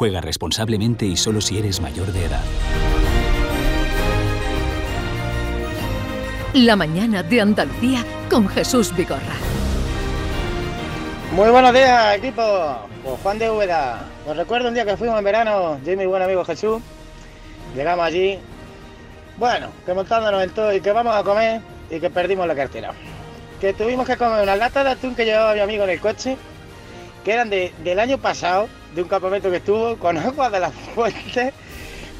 Juega responsablemente y solo si eres mayor de edad. La mañana de Andalucía con Jesús Vigorra. Muy buenos días, equipo. Pues Juan de Úbeda. Os recuerdo un día que fuimos en verano, yo y mi buen amigo Jesús. Llegamos allí. Bueno, que montándonos en todo y que vamos a comer y que perdimos la cartera. Que tuvimos que comer unas latas de atún que llevaba mi amigo en el coche, que eran de, del año pasado, de un campamento que estuvo con agua de la fuente.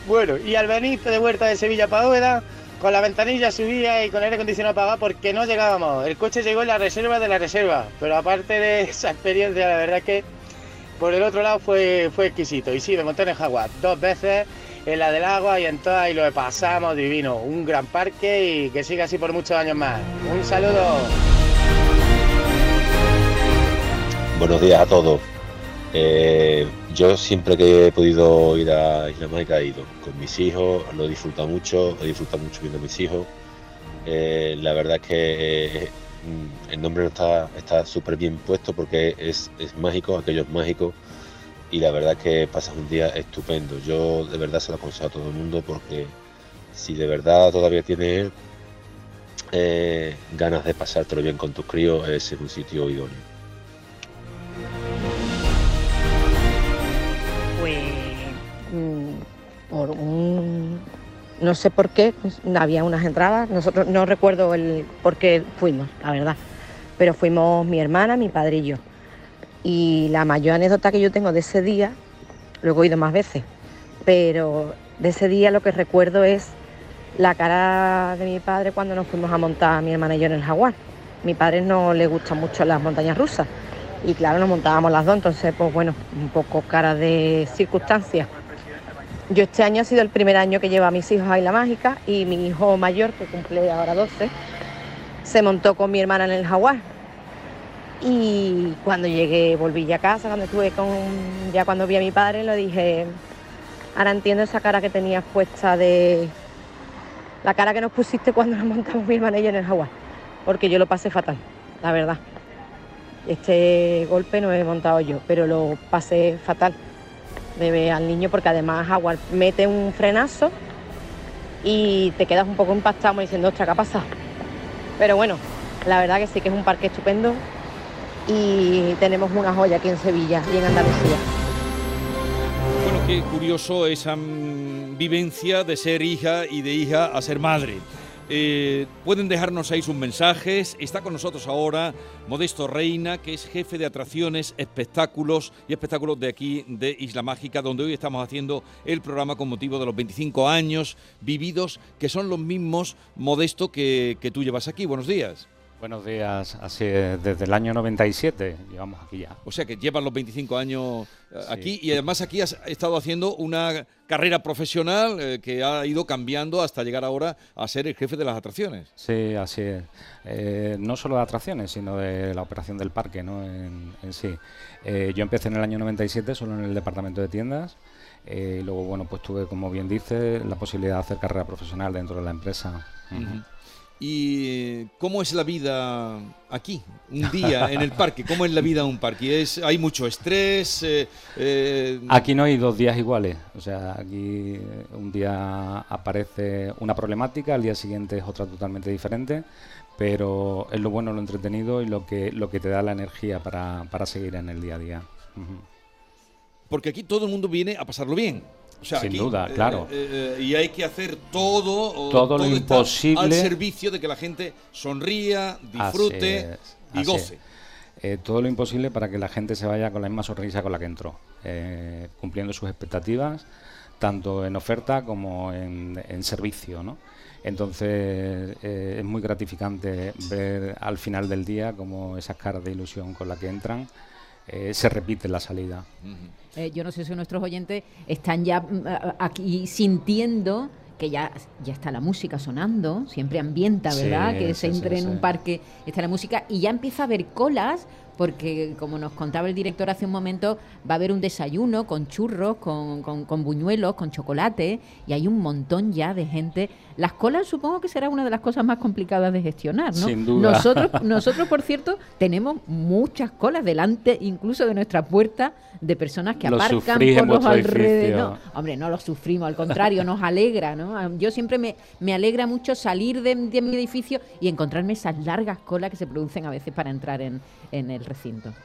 Bueno, y al venir de vuelta de Sevilla para Úbeda, con la ventanilla subía y con el aire acondicionado apagado porque no llegábamos. El coche llegó en la reserva de la reserva, pero aparte de esa experiencia, la verdad que por el otro lado fue, fue exquisito. Y sí, me monté en Jaguar dos veces, en la del agua y en todas, y lo pasamos divino. Un gran parque y que siga así por muchos años más. Un saludo. Buenos días a todos. Eh, yo siempre que he podido ir a Isla Mágica he ido con mis hijos, lo he disfrutado mucho, he disfrutado mucho viendo a mis hijos. Eh, la verdad es que eh, el nombre no está súper bien puesto porque es, mágico, aquello es mágico y la verdad es que pasas un día estupendo. Yo de verdad se lo aconsejo a todo el mundo porque si de verdad todavía tienes ganas de pasártelo bien con tus críos, es un sitio idóneo. Por un no sé por qué, pues, había unas entradas, nosotros no recuerdo el por qué fuimos, la verdad, pero fuimos mi hermana, mi padre y yo. Y la mayor anécdota que yo tengo de ese día, luego he ido más veces, pero de ese día lo que recuerdo es la cara de mi padre cuando nos fuimos a montar mi hermana y yo en el jaguar. Mi padre no le gustan mucho las montañas rusas y claro, nos montábamos las dos, entonces pues bueno, un poco cara de circunstancias. Yo este año ha sido el primer año que llevo a mis hijos a Isla Mágica y mi hijo mayor, que cumple ahora 12, se montó con mi hermana en el jaguar. Y cuando llegué, volví ya a casa, cuando estuve con, ya cuando vi a mi padre, lo dije, ahora entiendo esa cara que tenías puesta de, la cara que nos pusiste cuando nos montamos mi hermana y yo en el jaguar, porque yo lo pasé fatal, la verdad. Este golpe no he montado yo, pero lo pasé fatal de ver al niño porque además Jaguar mete un frenazo y te quedas un poco impactado diciendo, ostras, ¿qué ha pasado? Pero bueno, la verdad que sí que es un parque estupendo y tenemos una joya aquí en Sevilla y en Andalucía. Bueno, qué curioso esa mm, vivencia de ser hija y de hija a ser madre. Eh, pueden dejarnos ahí sus mensajes. Está con nosotros ahora Modesto Reina, que es jefe de atracciones, espectáculos y espectáculos de aquí de Isla Mágica, donde hoy estamos haciendo el programa con motivo de los 25 años vividos, que son los mismos, Modesto, que, que tú llevas aquí. Buenos días. Buenos días, así es, desde el año 97 llevamos aquí ya. O sea que llevas los 25 años eh, aquí y además aquí has estado haciendo una carrera profesional eh, que ha ido cambiando hasta llegar ahora a ser el jefe de las atracciones. Sí, así es. Eh, no solo de atracciones, sino de la operación del parque ¿no? en, en sí. Eh, yo empecé en el año 97 solo en el departamento de tiendas. y luego, bueno, pues tuve, como bien dice, la posibilidad de hacer carrera profesional dentro de la empresa. ¿Y cómo es la vida aquí, un día en el parque? ¿Cómo es la vida en un parque? ¿Es, ¿Hay mucho estrés? eh, eh, Aquí no hay dos días iguales, o sea, aquí eh, un día aparece una problemática, al día siguiente es otra totalmente diferente, pero es lo bueno, lo entretenido y lo que, lo que te da la energía para, para seguir en el día a día. Porque aquí todo el mundo viene a pasarlo bien. O sea, Sin aquí, duda, eh, claro. eh, eh, y hay que hacer todo, o Todo lo imposible. al servicio de que la gente sonría, disfrute es, y goce. todo lo imposible para que la gente se vaya con la misma sonrisa con la que entró, cumpliendo sus expectativas, tanto en oferta como en, en servicio. ¿no? Entonces es muy gratificante ver al final del día como esas caras de ilusión con la que entran se repite la salida. Eh, yo no sé si nuestros oyentes están ya mm, aquí sintiendo que ya, ya está la música sonando, siempre ambienta, Sí, ¿verdad? que se sí, entre sí, en un parque, está la música y ya empieza a haber colas porque como nos contaba el director hace un momento, va a haber un desayuno con churros, con, con, con buñuelos, con chocolate, y hay un montón ya de gente. Las colas supongo que será una de las cosas más complicadas de gestionar, ¿no? Sin duda. Nosotros, nosotros, por cierto, tenemos muchas colas delante, incluso de nuestra puerta, de personas que Lo aparcan por los alrededores. No, hombre, no lo sufrimos, al contrario, nos alegra, ¿no? Yo siempre me, me alegra mucho salir de, de mi edificio y encontrarme esas largas colas que se producen a veces para entrar en, en el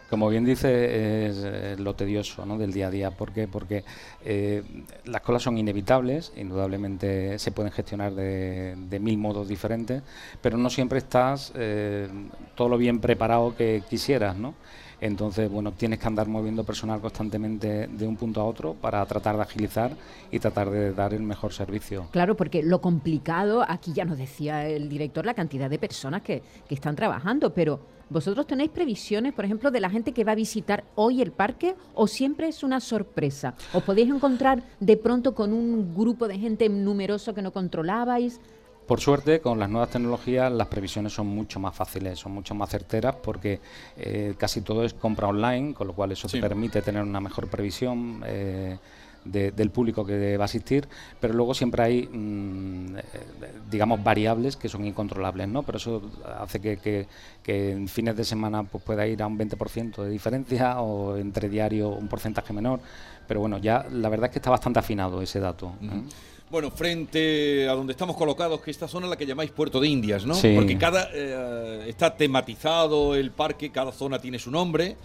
Como bien dice, es lo tedioso ¿no? del día a día. ¿Por qué? Porque eh, las colas son inevitables, indudablemente se pueden gestionar de, de mil modos diferentes, pero no siempre estás eh, todo lo bien preparado que quisieras, ¿no? Entonces, bueno, tienes que andar moviendo personal constantemente de un punto a otro para tratar de agilizar y tratar de dar el mejor servicio. Claro, porque lo complicado, aquí ya nos decía el director, la cantidad de personas que, que están trabajando, pero ¿vosotros tenéis previsiones, por ejemplo, de la gente que va a visitar hoy el parque o siempre es una sorpresa? ¿Os podéis encontrar de pronto con un grupo de gente numeroso que no controlabais? Por suerte, con las nuevas tecnologías las previsiones son mucho más fáciles, son mucho más certeras porque eh, casi todo es compra online, con lo cual eso Sí. te permite tener una mejor previsión eh, de- del público que va a asistir, pero luego siempre hay, mm, eh, digamos, variables que son incontrolables, ¿no? Pero eso hace que, que- que en fines de semana pues, pueda ir a un 20% de diferencia o entre diario un porcentaje menor, pero bueno, ya la verdad es que está bastante afinado ese dato. ¿eh? Bueno, frente a donde estamos colocados, que esta zona es la que llamáis Puerto de Indias, ¿no? Sí. Porque cada eh, está tematizado el parque, cada zona tiene su nombre,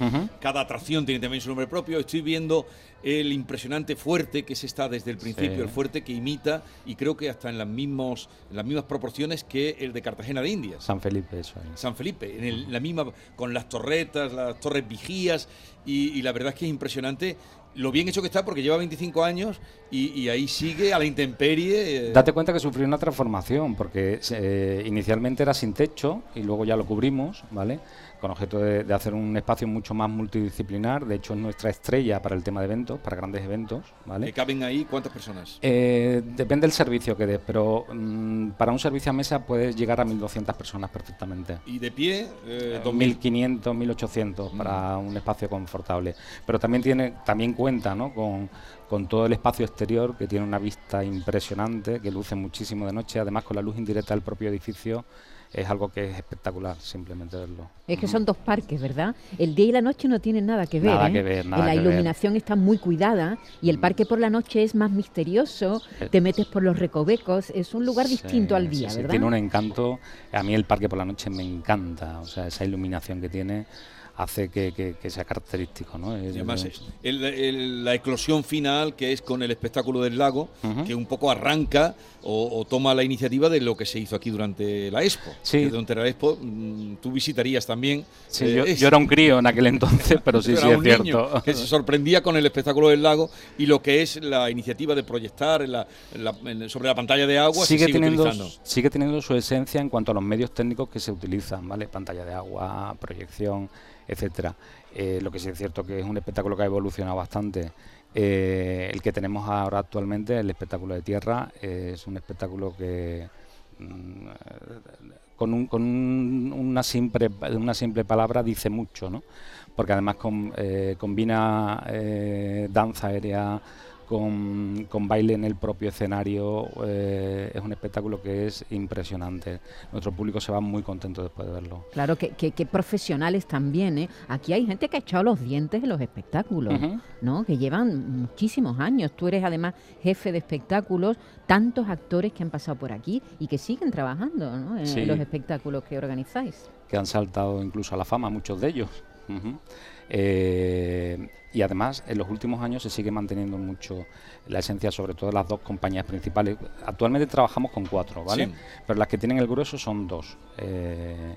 cada atracción tiene también su nombre propio. Estoy viendo el impresionante fuerte que se está desde el principio, Sí. el fuerte que imita y creo que hasta en las mismos en las mismas proporciones que el de Cartagena de Indias. San Felipe, eso es. San Felipe, en el- la misma, con las torretas, las torres vigías, y, y la verdad es que es impresionante lo bien hecho que está porque lleva 25 años y, ahí sigue a la intemperie. eh, Date cuenta que sufrió una transformación, porque eh, inicialmente era sin techo y luego ya lo cubrimos, ¿vale? Con objeto de, de hacer un espacio mucho más multidisciplinar. De hecho, es nuestra estrella para el tema de eventos, para grandes eventos, que ¿vale? caben ahí cuántas personas. Eh, depende del servicio que des, pero mm, para un servicio a mesa puedes llegar a 1.200 personas perfectamente. Y de pie, eh, 2000. 2.500, 1.800 para un espacio confortable. Pero también tiene también cuenta ¿no? con, con todo el espacio exterior que tiene una vista impresionante, que luce muchísimo de noche, además con la luz indirecta del propio edificio. Es algo que es espectacular simplemente verlo. Es que son dos parques, ¿verdad? El día y la noche no tienen nada que ver. Nada ¿eh? que ver, nada la que ver. iluminación está muy cuidada y el parque por la noche es más misterioso. Eh, Te metes por los recovecos. Es un lugar distinto al día, sí, sí, ¿verdad? Tiene un encanto. A mí el parque por la noche me encanta. O sea, esa iluminación que tiene hace que, que- que sea característico. ¿no? Y además, es- el- el- la eclosión final, que es con el espectáculo del lago, que un poco arranca o, o toma la iniciativa de lo que se hizo aquí durante la Expo. Sí. Durante la Expo, mm, tú visitarías también. Sí, eh, yo, era un crío en aquel entonces, pero sí, sí es un niño cierto. que se sorprendía con el espectáculo del lago y lo que es la iniciativa de proyectar en la- en la- en- sobre la pantalla de agua sigue, sigue teniendo, utilizando. sigue teniendo su esencia en cuanto a los medios técnicos que se utilizan, ¿vale? Pantalla de agua, proyección, etcétera. Eh, lo que sí es cierto que es un espectáculo que ha evolucionado bastante. Eh, el que tenemos ahora actualmente, el espectáculo de tierra, eh, es un espectáculo que mm, con, un- una, simple, una simple palabra dice mucho, ¿no? Porque además com- combina danza aérea con, con baile en el propio escenario. eh, es un espectáculo que es impresionante. Nuestro público se va muy contento después de verlo. Claro, que, que- que profesionales también, ¿eh? Aquí hay gente que ha echado los dientes en los espectáculos. ¿no? Que llevan muchísimos años. Tú eres además jefe de espectáculos, tantos actores que han pasado por aquí y que siguen trabajando, ¿no? En Sí. los espectáculos que organizáis. que han saltado incluso a la fama, muchos de ellos. Ujú. Eh, y además, en los últimos años se sigue manteniendo mucho la esencia, sobre todo de las dos compañías principales. Actualmente trabajamos con cuatro, ¿vale? Sí. Pero las que tienen el grueso son dos. Eh,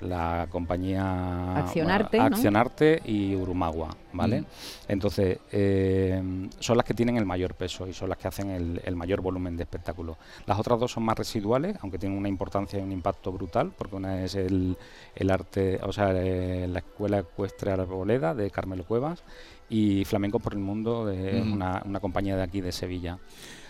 la compañía Accionarte, ¿no? Accionarte y Urumagua, ¿vale? Mm. Entonces, eh, son las que tienen el mayor peso y son las que hacen el, el mayor volumen de espectáculo. Las otras dos son más residuales, aunque tienen una importancia y un impacto brutal, porque una es el, el arte, o sea, eh, la Escuela Ecuestre Arboleda de Carmelo Cuevas y Flamenco por el Mundo, de una compañía de aquí de Sevilla.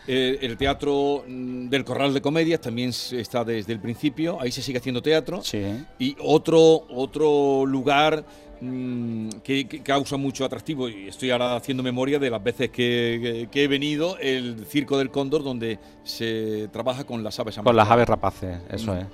Eh, el teatro mm, del Corral de Comedias también está desde el principio, ahí se sigue haciendo teatro. Sí. Y otro, otro lugar mm, que, que causa mucho atractivo. Y estoy ahora haciendo memoria de las veces que, que- que he venido, el Circo del Cóndor, donde se trabaja con las aves Con las aves rapaces, eso Mm. es.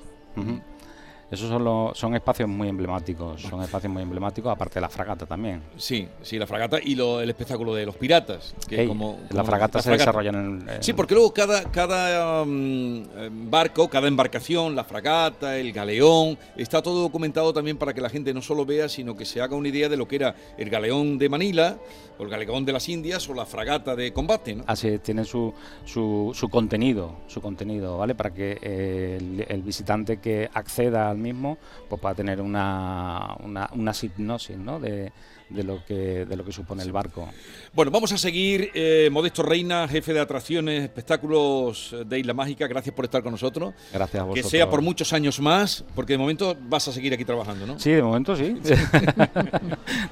Esos son, los, son espacios muy emblemáticos, son espacios muy emblemáticos, aparte de la fragata también. Sí, sí, la fragata y lo- el espectáculo de los piratas. Que Ey, como, la fragata se desarrolla en el- Sí, porque luego cada, cada mm, eh, barco, cada embarcación, la fragata, el galeón, está todo documentado también para que la gente no solo vea, sino que se haga una idea de lo que era el galeón de Manila, o el galeón de las Indias, o la fragata de combate. ¿no? Así es, tienen su, su, su contenido, su contenido, ¿vale? Para que eh, el, el visitante que acceda mismo pues pueda tener una, una, una hipnosis, ¿no? De, de lo que de lo que supone el barco. Bueno, vamos a seguir. eh, Modesto Reina, jefe de atracciones, espectáculos de Isla Mágica, gracias por estar con nosotros. Gracias a Que vosotros. sea por muchos años más, porque de momento vas a seguir aquí trabajando, ¿no? Sí, de momento sí. no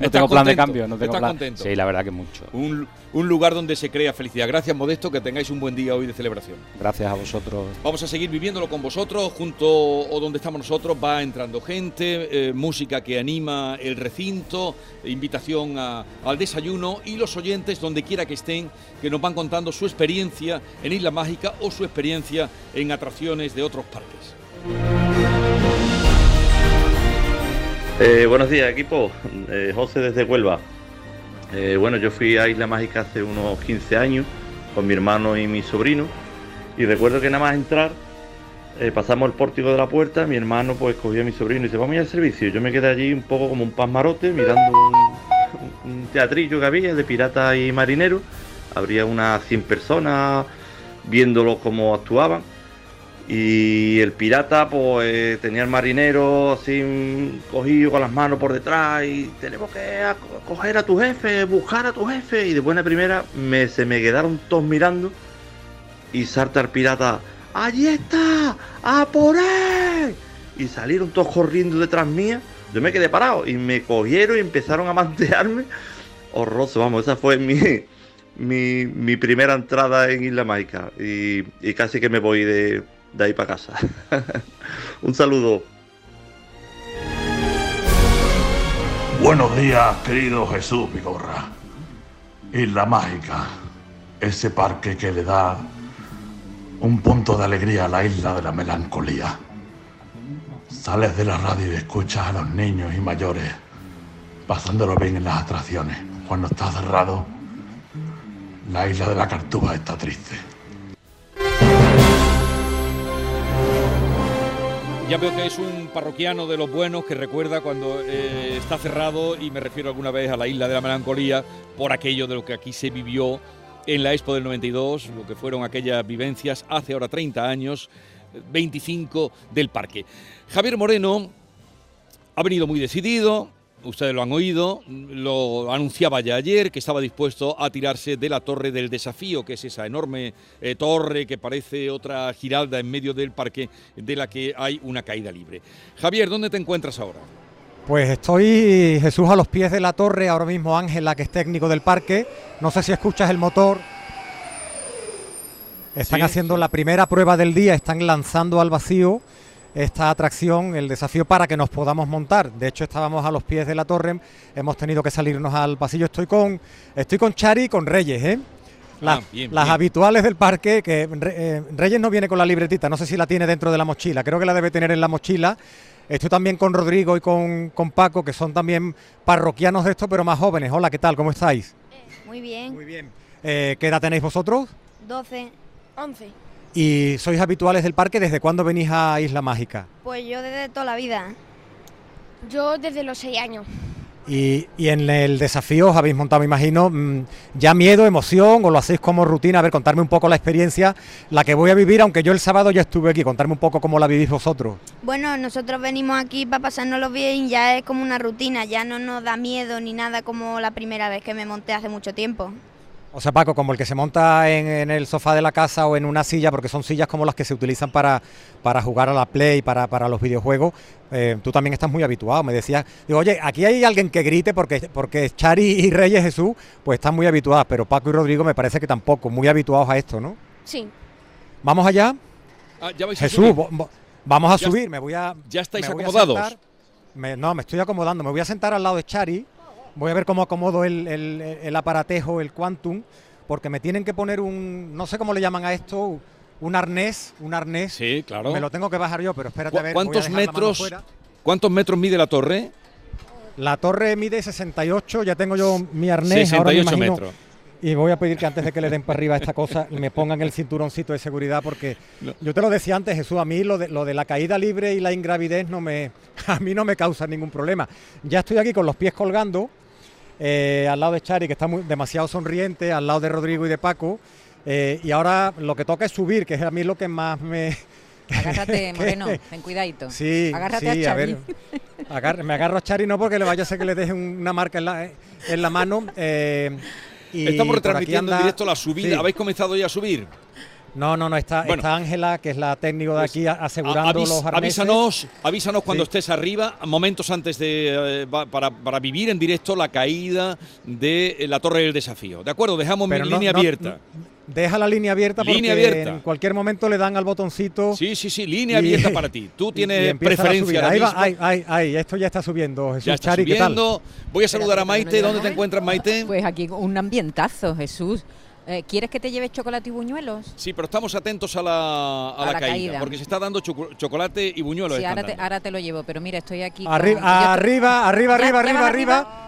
¿Estás tengo plan de cambio, no tengo ¿Estás plan. contento? Sí, la verdad que mucho. Un, un lugar donde se crea felicidad. Gracias, Modesto, que tengáis un buen día hoy de celebración. Gracias a vosotros. Vamos a seguir viviéndolo con vosotros, junto o donde estamos nosotros, va entrando gente, eh, música que anima el recinto, invitación al desayuno y los oyentes, donde quiera que estén, que nos van contando su experiencia en Isla Mágica o su experiencia en atracciones de otros parques. Eh, buenos días, equipo. Eh, José desde Huelva. Eh, bueno, yo fui a Isla Mágica hace unos 15 años con mi hermano y mi sobrino. Y recuerdo que nada más entrar, eh, pasamos el pórtico de la puerta. Mi hermano, pues, cogió a mi sobrino y dice: Vamos a ir al servicio. Yo me quedé allí un poco como un pasmarote, mirando un, un teatrillo que había de piratas y marineros. Habría unas 100 personas viéndolos cómo actuaban. Y el pirata, pues tenía el marinero así mm, cogido con las manos por detrás y tenemos que coger a tu jefe, buscar a tu jefe. Y de buena primera me, se me quedaron todos mirando y salta el pirata, ¡allí está! ¡A por él! Y salieron todos corriendo detrás mía. Yo me quedé parado y me cogieron y empezaron a mantearme. Horroroso, vamos, esa fue mi, mi, mi primera entrada en Isla Mágica y, y casi que me voy de, de ahí para casa. Un saludo. Buenos días, querido Jesús Vigorra. Isla Mágica, ese parque que le da un punto de alegría a la isla de la melancolía. Sales de la radio y escuchas a los niños y mayores pasándolo bien en las atracciones. Cuando está cerrado, la isla de la Cartuja está triste. Ya veo que es un parroquiano de los buenos que recuerda cuando eh, está cerrado y me refiero alguna vez a la isla de la melancolía por aquello de lo que aquí se vivió en la Expo del 92, lo que fueron aquellas vivencias hace ahora 30 años, 25 del parque. Javier Moreno ha venido muy decidido, ustedes lo han oído, lo anunciaba ya ayer, que estaba dispuesto a tirarse de la torre del desafío, que es esa enorme eh, torre que parece otra giralda en medio del parque, de la que hay una caída libre. Javier, ¿dónde te encuentras ahora? Pues estoy, Jesús, a los pies de la torre, ahora mismo Ángela, que es técnico del parque. No sé si escuchas el motor. Están Sí, haciendo la primera prueba del día, están lanzando al vacío esta atracción, el desafío para que nos podamos montar. De hecho, estábamos a los pies de la torre, hemos tenido que salirnos al pasillo. Estoy con, estoy con Chari y con Reyes, ¿eh? Las, Ah, bien, las bien. habituales del parque, que eh, Reyes no viene con la libretita, no sé si la tiene dentro de la mochila, creo que la debe tener en la mochila. Estoy también con Rodrigo y con, con Paco, que son también parroquianos de esto, pero más jóvenes. Hola, ¿qué tal? ¿Cómo estáis? Muy bien. Muy bien. Eh, ¿Qué edad tenéis vosotros? 12. 11. ¿Y sois habituales del parque? ¿Desde cuándo venís a Isla Mágica? Pues yo desde toda la vida. Yo desde los 6 años. Y, y en el desafío os habéis montado, me imagino, mm, ya miedo, emoción, o lo hacéis como rutina. A ver, contarme un poco la experiencia, la que voy a vivir, aunque yo el sábado ya estuve aquí. Contarme un poco cómo la vivís vosotros. Bueno, nosotros venimos aquí para pasárnoslo bien, ya es como una rutina, ya no nos da miedo ni nada como la primera vez que me monté hace mucho tiempo. O sea, Paco, como el que se monta en, en el sofá de la casa o en una silla, porque son sillas como las que se utilizan para, para jugar a la Play, para, para los videojuegos, eh, tú también estás muy habituado. Me decías, digo, oye, aquí hay alguien que grite porque, porque Chari y Reyes Jesús, pues están muy habituados, pero Paco y Rodrigo me parece que tampoco, muy habituados a esto, ¿no? Sí. Vamos allá. Ah, ya vais a Jesús, subir. vamos a Ya subir, me voy a... ¿Ya estáis acomodados? Me- no, me estoy acomodando. Me voy a sentar al lado de Chari. Voy a ver cómo acomodo el, el- el aparatejo, el Quantum, porque me tienen que poner un, no sé cómo le llaman a esto, un arnés, un arnés. Sí, claro. Me lo tengo que bajar yo, pero espérate a ¿Cu- ver. voy a ¿Cuántos mano metros, fuera. ¿Cuántos metros mide la torre? La torre mide 68, ya tengo yo mi arnés. ahora me 68 imagino- metros. Y voy a pedir que antes de que le den para arriba esta cosa, me pongan el cinturoncito de seguridad, porque yo te lo decía antes, Jesús, a mí lo de, lo de la caída libre y la ingravidez no me, a mí no me causa ningún problema. Ya estoy aquí con los pies colgando, eh, al lado de Chari, que está muy, demasiado sonriente, al lado de Rodrigo y de Paco, eh, y ahora lo que toca es subir, que es a mí lo que más me... Agárrate, Moreno, ten cuidadito. Sí, Agárrate sí, a a ver. Agar- me agarro a Chari no porque le vaya a ser que le deje una marca en la, en la mano. eh, y Estamos retransmitiendo en directo la subida. sí. ¿Habéis comenzado ya a subir? No, no, no, está Bueno. está Ángela, que es la técnico de Pues, aquí, asegurando Avis- los arneses. avísanos, avísanos cuando Sí. estés arriba, momentos antes de eh, para, para vivir en directo la caída de eh, la Torre del Desafío. ¿De acuerdo? Dejamos Pero mi no- línea no- abierta. Deja la línea abierta porque Línea abierta. en cualquier momento le dan al botoncito. Sí, sí, sí, línea y- abierta para ti. Tú tienes preferencia Ahí va, ahí, ahí, ahí, esto ya está subiendo. Jesús Ya está Chari, ¿qué tal? subiendo. Voy a saludar a Maite. ¿Dónde te encuentras, Maite? Pues aquí un ambientazo, Jesús. Eh, ¿Quieres que te lleve chocolate y buñuelos? Sí, pero estamos atentos a la, a A la la caída, caída. porque se está dando choco- chocolate y buñuelos. Sí, ahora te, ahora te lo llevo, pero mira, estoy aquí. Arri- con- yo te- arriba, arriba, ¿Ya- arriba, arriba, arriba.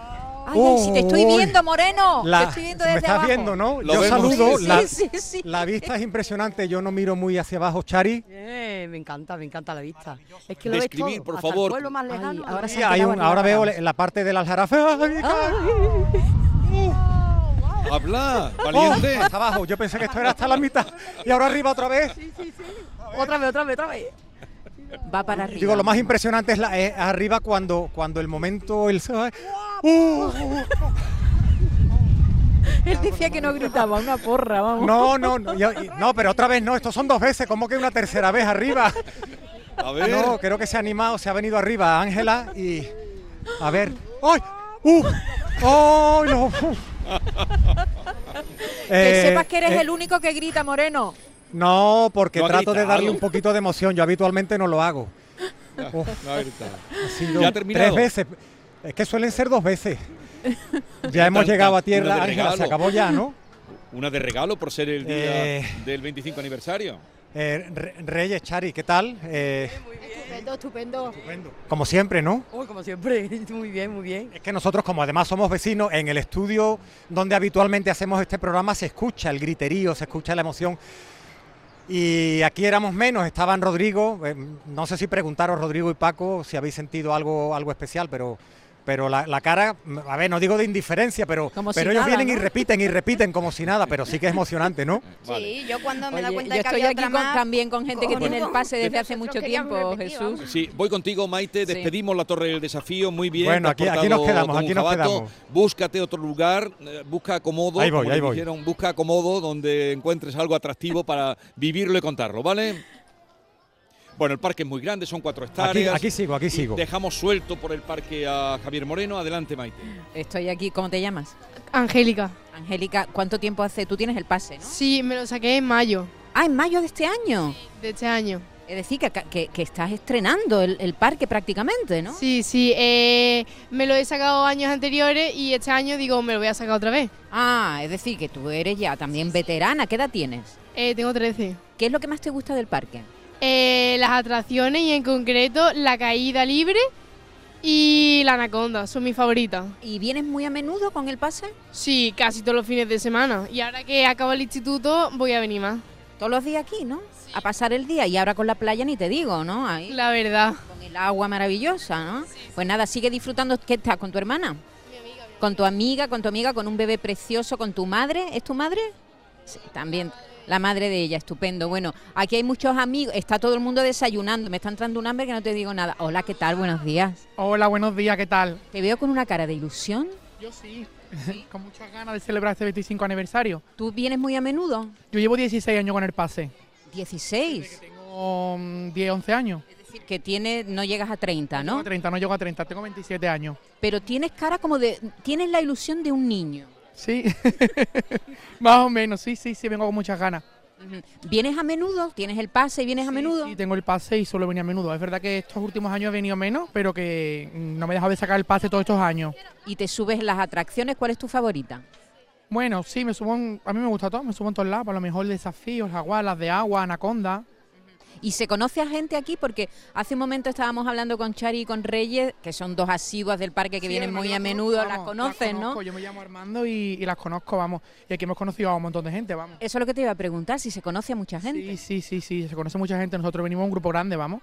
Ay, ay, si te estoy viendo, Moreno. La- te estoy viendo me desde estás abajo. viendo, ¿no? Lo Yo vemos. saludo. Sí, la, sí, sí. la vista es impresionante. Yo no miro muy hacia abajo, Chari. Eh, me encanta, me encanta la vista. Es que lo ves Describir, todo, por hasta el favor. pueblo más Ay, lejano. ahora Sí, se hay un- arriba ahora veo la parte del aljarafe. ¡Ay, Habla, Oh, valiente. hasta abajo. Yo pensé que esto era hasta la mitad. Y ahora arriba otra vez. Otra vez, otra vez, otra vez. Va para arriba. Digo, lo más impresionante es, la, es arriba cuando, cuando el momento. El, ¡Uh! Él decía que no gritaba, una porra, vamos. No, no, no, yo- no, pero otra vez no, estos son dos veces, ¿cómo que una tercera vez arriba? A ver. No, creo que se ha animado, se ha venido arriba Ángela y. A ver. ¡Ay! ¡Uh! ¡Ay, no! Que Eh, sepas que eres eh, el único que grita, Moreno. No, porque No trato de darle un poquito de emoción. Yo habitualmente no lo hago. Uf, No, a ver, está. ha sido ¿Ya tres veces. Es que suelen ser dos veces. ¿Qué Ya hemos llegado a tierra, Ángela, se acabó ya, ¿no? Una de regalo por ser el día Eh. del 25 aniversario. Eh, Re- Reyes, Chari, ¿qué tal? Eh, Estupendo, estupendo. como siempre, ¿no? Uy, como siempre, muy bien, muy bien. Es que nosotros, como además somos vecinos, en el estudio donde habitualmente hacemos este programa se escucha el griterío, se escucha la emoción. Y aquí éramos menos, estaban Rodrigo, eh, no sé si preguntaros Rodrigo y Paco si habéis sentido algo, algo especial, pero, pero la, la cara, a ver, no digo de indiferencia, pero, Como si pero ellos nada, vienen y repiten y repiten como si nada, pero sí que es emocionante, ¿no? Sí, yo cuando me da cuenta yo de que estoy había aquí otra con- más, también con gente que tiene el pase desde hace mucho tiempo, repetir, Jesús. vamos. Sí, voy contigo, Maite. Sí. Despedimos la Torre del Desafío. Muy bien. Bueno, aquí- aquí nos quedamos, aquí nos jabato. quedamos. Búscate otro lugar, eh, busca acomodo. Ahí voy, como ahí voy. dijeron, busca acomodo donde encuentres algo atractivo para vivirlo y contarlo, ¿vale? Bueno, el parque es muy grande, son cuatro Aquí, hectáreas. aquí sigo, aquí sigo. Dejamos suelto por el parque a Javier Moreno. Adelante, Maite. Estoy aquí, ¿cómo te llamas? Angélica. Angélica, ¿cuánto tiempo hace? Tú tienes el pase, ¿no? Sí, me lo saqué en mayo Ah, en mayo de este año. de este año. Es decir, que, que- que estás estrenando el, el parque prácticamente, ¿no? Sí, sí, eh, me lo he sacado años anteriores y este año digo, me lo voy a sacar otra vez. Ah, es decir, que tú eres ya también veterana. ¿Qué edad tienes? Eh, tengo 13. ¿Qué es lo que más te gusta del parque? Eh, las atracciones y en concreto la caída libre y la anaconda son mis favoritas. ¿Y vienes muy a menudo con el pase? Sí, casi todos los fines de semana. Y ahora que acabo el instituto voy a venir más. Todos los días aquí, ¿no? A pasar el día. Y ahora con la playa ni te digo, ¿no? Ahí, La verdad. con el agua maravillosa, ¿no? Pues nada, sigue disfrutando. ¿Qué estás con tu hermana? Con tu amiga, con tu amiga, con un bebé precioso, con tu madre. ¿Es tu madre? Sí, también. La madre de ella, estupendo. Bueno, aquí hay muchos amigos, está todo el mundo desayunando, me está entrando un hambre que no te digo nada. Hola, ¿qué tal? Buenos días. Hola, buenos días, ¿qué tal? Te veo con una cara de ilusión. Yo sí, con muchas ganas de celebrar este 25 aniversario. ¿Tú vienes muy a menudo? Yo llevo 16 años con el pase. 16. Tengo mm, 10, 11 años. Es decir, que tiene, no llegas a 30, Tengo ¿no? 30, no llego a 30, tengo 27 años. Pero tienes cara como de... Tienes la ilusión de un niño. Sí, más o menos, sí, sí, sí, vengo con muchas ganas. ¿Vienes a menudo? ¿Tienes el pase y vienes a menudo? Sí, tengo el pase y solo venía a menudo. Es verdad que estos últimos años he venido menos, pero que mm, no me he dejado de sacar el pase todos estos años. ¿Y te subes las atracciones? ¿Cuál es tu favorita? Bueno, sí, me subo en- a mí me gusta todo, me subo en todos lados, por lo mejor el desafío, el jaguar, las de agua, anaconda. ¿Y se conoce a gente aquí? Porque hace un momento estábamos hablando con Chari y con Reyes, que son dos asiduas del parque que Sí, vienen muy a menudo, vamos, las conocen, ¿no? conozco, Yo me llamo Armando y, y las conozco, vamos. Y aquí hemos conocido a un montón de gente, vamos. Eso es lo que te iba a preguntar, si se conoce a mucha gente. Sí, sí, sí, sí, se conoce mucha gente. Nosotros venimos un grupo grande, vamos,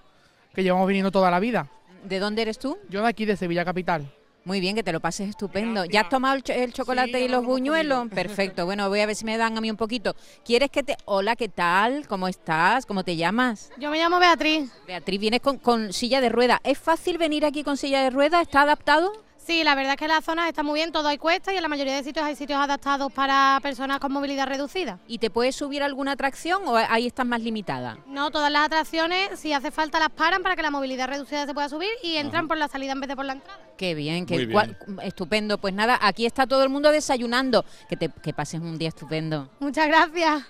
que llevamos viniendo toda la vida. ¿De dónde eres tú? Yo de aquí, de Sevilla Capital. Muy bien, que te lo pases estupendo. ¿Ya has tomado el, cho- el chocolate y los buñuelos? Perfecto. Bueno, voy a ver si me dan a mí un poquito. ¿Quieres que te... Hola, ¿qué tal? ¿Cómo estás? ¿Cómo te llamas? Yo me llamo Beatriz. Beatriz, vienes con, con silla de rueda. ¿Es fácil venir aquí con silla de rueda? ¿Está adaptado? Sí, la verdad es que la zona está muy bien, todo hay cuesta y en la mayoría de sitios hay sitios adaptados para personas con movilidad reducida. ¿Y te puedes subir a alguna atracción o ahí estás más limitada? No, todas las atracciones, si hace falta, las paran para que la movilidad reducida se pueda subir y entran por la salida en vez de por la entrada. Qué bien, qué estupendo. Pues nada, aquí está todo el mundo desayunando. Que te que pases un día estupendo. Muchas gracias.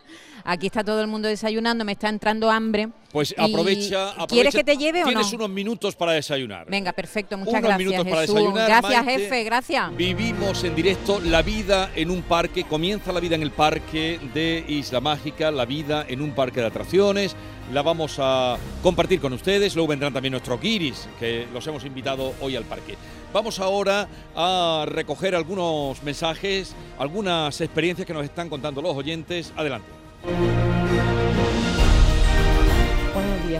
Aquí está todo el mundo desayunando, me está entrando hambre. Pues aprovecha, aprovecha. ¿Quieres que te lleve o no? Tienes unos minutos para desayunar. Venga, perfecto, muchas Unos gracias, minutos para Jesús. desayunar, gracias, Maite. jefe, gracias. Vivimos en directo la vida en un parque. Comienza la vida en el parque de Isla Mágica, la vida en un parque de atracciones. La vamos a compartir con ustedes. Luego vendrán también nuestros guiris, que los hemos invitado hoy al parque. Vamos ahora a recoger algunos mensajes, algunas experiencias que nos están contando los oyentes. Adelante.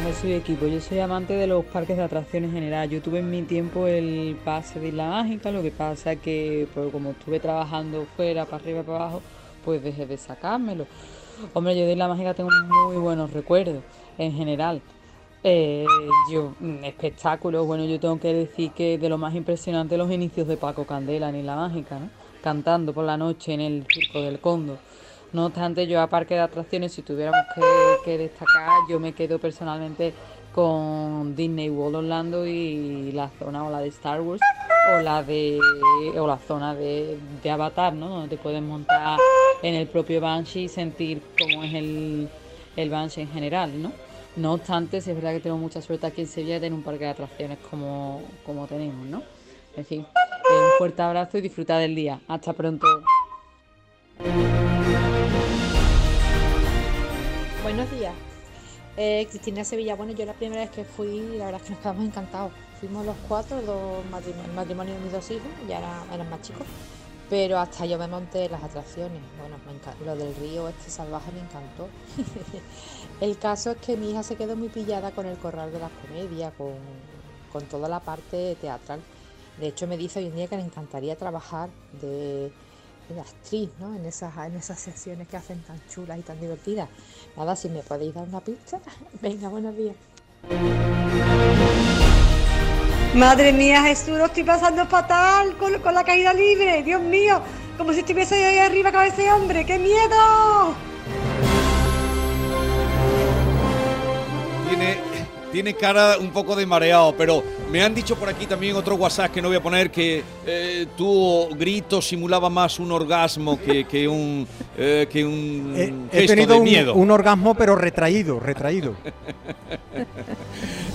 Equipo. Yo soy amante de los parques de atracciones en general. Yo tuve en mi tiempo el pase de Isla Mágica, lo que pasa que pues, como estuve trabajando fuera, para arriba y para abajo, pues dejé de sacármelo. Hombre, yo de Isla Mágica tengo muy buenos recuerdos en general. Eh, yo, mm, espectáculos, bueno, yo tengo que decir que de lo más impresionante los inicios de Paco Candela en Isla Mágica, ¿no? Cantando por la noche en el Circo del Cóndor. No obstante, yo a parque de atracciones, si tuviéramos que, destacar, yo me quedo personalmente con Disney World Orlando y la zona o la de Star Wars o la de o la zona de, de Avatar, ¿no? Donde te puedes montar en el propio Banshee y sentir cómo es el, el Banshee en general, ¿no? No obstante, sí es verdad que tengo mucha suerte aquí en Sevilla de tener un parque de atracciones como, como tenemos, ¿no? En fin, un fuerte abrazo y disfruta del día. Hasta pronto. Buenos días. Eh, Cristina Sevilla, bueno, yo la primera vez que fui, la verdad es que nos quedamos encantados. Fuimos los cuatro, dos matrim- el matrimonio de mis dos hijos, ya era- eran más chicos, pero hasta yo me monté las atracciones. Bueno, me lo del río este salvaje me encantó. el caso es que mi hija se quedó muy pillada con el corral de las comedias, con toda la parte teatral. De hecho, me dice hoy en día que le encantaría trabajar de, de actriz, ¿no? En esas, en esas sesiones que hacen tan chulas y tan divertidas. Nada, si me podéis dar una pista. Venga, buenos días. Madre mía, Jesús, lo estoy pasando fatal con, con la caída libre. Dios mío, como si estuviese ahí arriba con ese hombre. ¡Qué miedo! Tiene, tiene cara un poco de mareado, pero me han dicho por aquí también otro WhatsApp que no voy a poner que eh, tu grito simulaba más un orgasmo que, que un, eh, que un He, he gesto tenido de un, miedo. un orgasmo, pero retraído, retraído.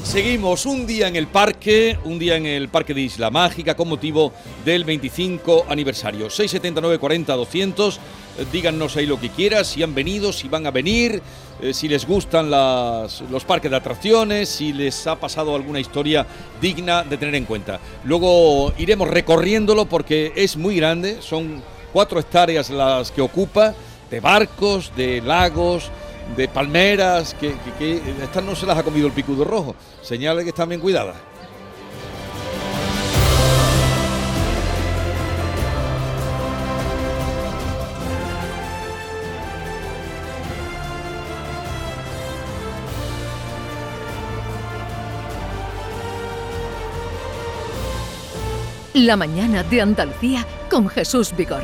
Seguimos un día en el parque, un día en el parque de Isla Mágica con motivo del 25 aniversario. 679 40 200. eh, Díganos ahí lo que quieras, si han venido, si van a venir, eh, si les gustan las- los parques de atracciones, si les ha pasado alguna historia digna de tener en cuenta. Luego iremos recorriéndolo porque es muy grande, son cuatro hectáreas las que ocupa, de barcos, de lagos, de palmeras, que, estas no se las ha comido el picudo rojo. Señale que están bien cuidadas. La mañana de Andalucía con Jesús Vigorra.